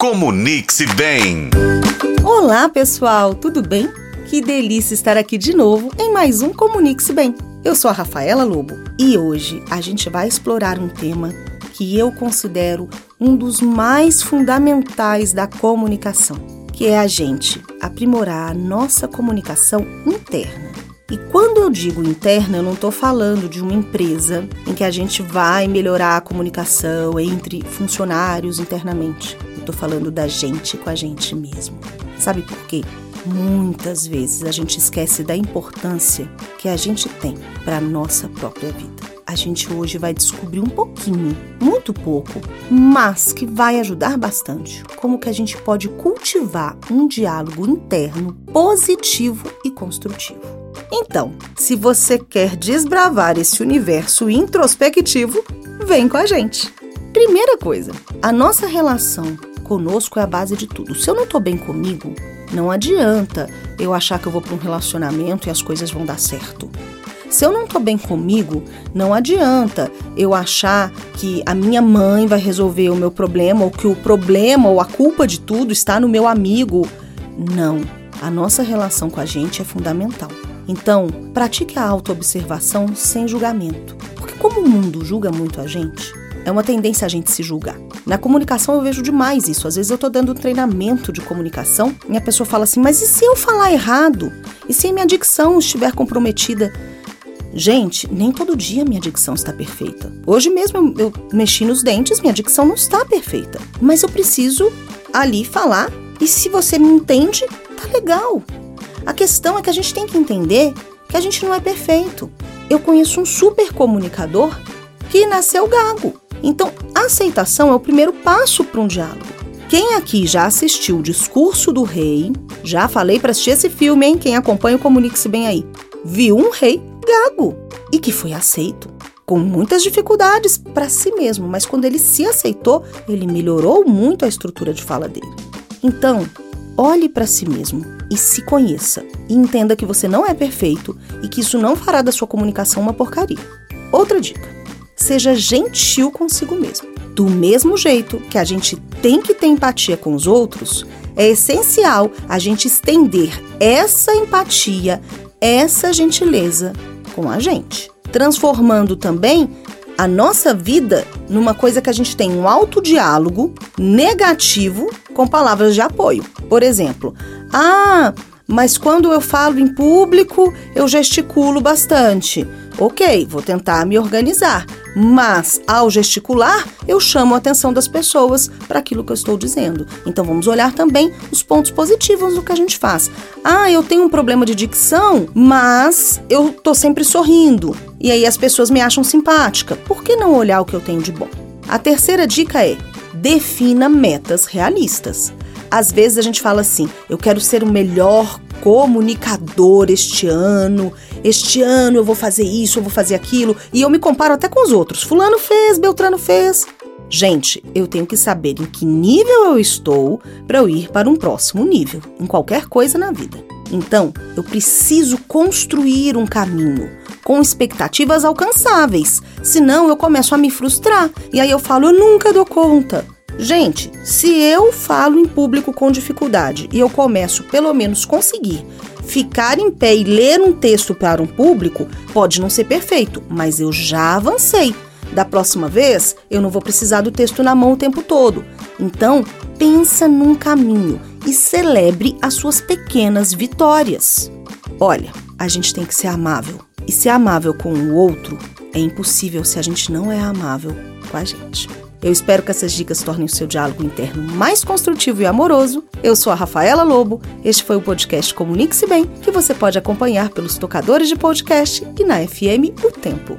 Comunique-se bem. Olá, pessoal, tudo bem? Que delícia estar aqui de novo em mais um Comunique-se Bem. Eu sou a Rafaela Lobo e hoje a gente vai explorar um tema que eu considero um dos mais fundamentais da comunicação, que é a gente aprimorar a nossa comunicação interna. E quando eu digo interna, eu não estou falando de uma empresa em que a gente vai melhorar a comunicação entre funcionários internamente. Estou falando da gente com a gente mesmo. Sabe por quê? Muitas vezes a gente esquece da importância que a gente tem para a nossa própria vida. A gente hoje vai descobrir um pouquinho, muito pouco, mas que vai ajudar bastante, como que a gente pode cultivar um diálogo interno positivo e construtivo. Então, se você quer desbravar esse universo introspectivo, vem com a gente. Primeira coisa, a nossa relação conosco é a base de tudo. Se eu não tô bem comigo, não adianta eu achar que eu vou para um relacionamento e as coisas vão dar certo. Se eu não tô bem comigo, não adianta eu achar que a minha mãe vai resolver o meu problema ou que o problema ou a culpa de tudo está no meu amigo. Não, a nossa relação com a gente é fundamental. Então, pratique a autoobservação sem julgamento. Porque como o mundo julga muito a gente, é uma tendência a gente se julgar. Na comunicação eu vejo demais isso. Às vezes eu estou dando um treinamento de comunicação e a pessoa fala assim: "Mas e se eu falar errado? E se minha dicção estiver comprometida?" Gente, nem todo dia minha dicção está perfeita. Hoje mesmo eu, eu mexi nos dentes, minha dicção não está perfeita. Mas eu preciso ali falar e se você me entende, tá legal. A questão é que a gente tem que entender que a gente não é perfeito. Eu conheço um super comunicador que nasceu gago. Então, aceitação é o primeiro passo para um diálogo. Quem aqui já assistiu o Discurso do Rei, já falei para assistir esse filme, hein? Quem acompanha Comunique-se Bem aí. Viu um rei gago e que foi aceito com muitas dificuldades para si mesmo, mas quando ele se aceitou, ele melhorou muito a estrutura de fala dele. Então, olhe para si mesmo e se conheça. E entenda que você não é perfeito e que isso não fará da sua comunicação uma porcaria. Outra dica: seja gentil consigo mesmo. Do mesmo jeito que a gente tem que ter empatia com os outros, é essencial a gente estender essa empatia, essa gentileza com a gente, transformando também a nossa vida numa coisa que a gente tem um alto diálogo negativo com palavras de apoio. Por exemplo, ah, mas quando eu falo em público, eu gesticulo bastante. Ok, vou tentar me organizar, mas ao gesticular, eu chamo a atenção das pessoas para aquilo que eu estou dizendo. Então vamos olhar também os pontos positivos do que a gente faz. Ah, eu tenho um problema de dicção, mas eu tô sempre sorrindo. E aí as pessoas me acham simpática. Por que não olhar o que eu tenho de bom? A terceira dica é: defina metas realistas. Às vezes a gente fala assim: eu quero ser o melhor comunicador este ano, este ano eu vou fazer isso, eu vou fazer aquilo, e eu me comparo até com os outros. Fulano fez, Beltrano fez. Gente, eu tenho que saber em que nível eu estou para eu ir para um próximo nível, em qualquer coisa na vida. Então, eu preciso construir um caminho com expectativas alcançáveis, senão eu começo a me frustrar e aí eu falo, eu nunca dou conta. Gente, se eu falo em público com dificuldade e eu começo pelo menos conseguir ficar em pé e ler um texto para um público, pode não ser perfeito, mas eu já avancei. Da próxima vez, eu não vou precisar do texto na mão o tempo todo. Então, pensa num caminho e celebre as suas pequenas vitórias. Olha, a gente tem que ser amável. E ser amável com o outro é impossível se a gente não é amável com a gente. Eu espero que essas dicas tornem o seu diálogo interno mais construtivo e amoroso. Eu sou a Rafaela Lobo. Este foi o podcast Comunique-se Bem, que você pode acompanhar pelos tocadores de podcast e na FM O Tempo.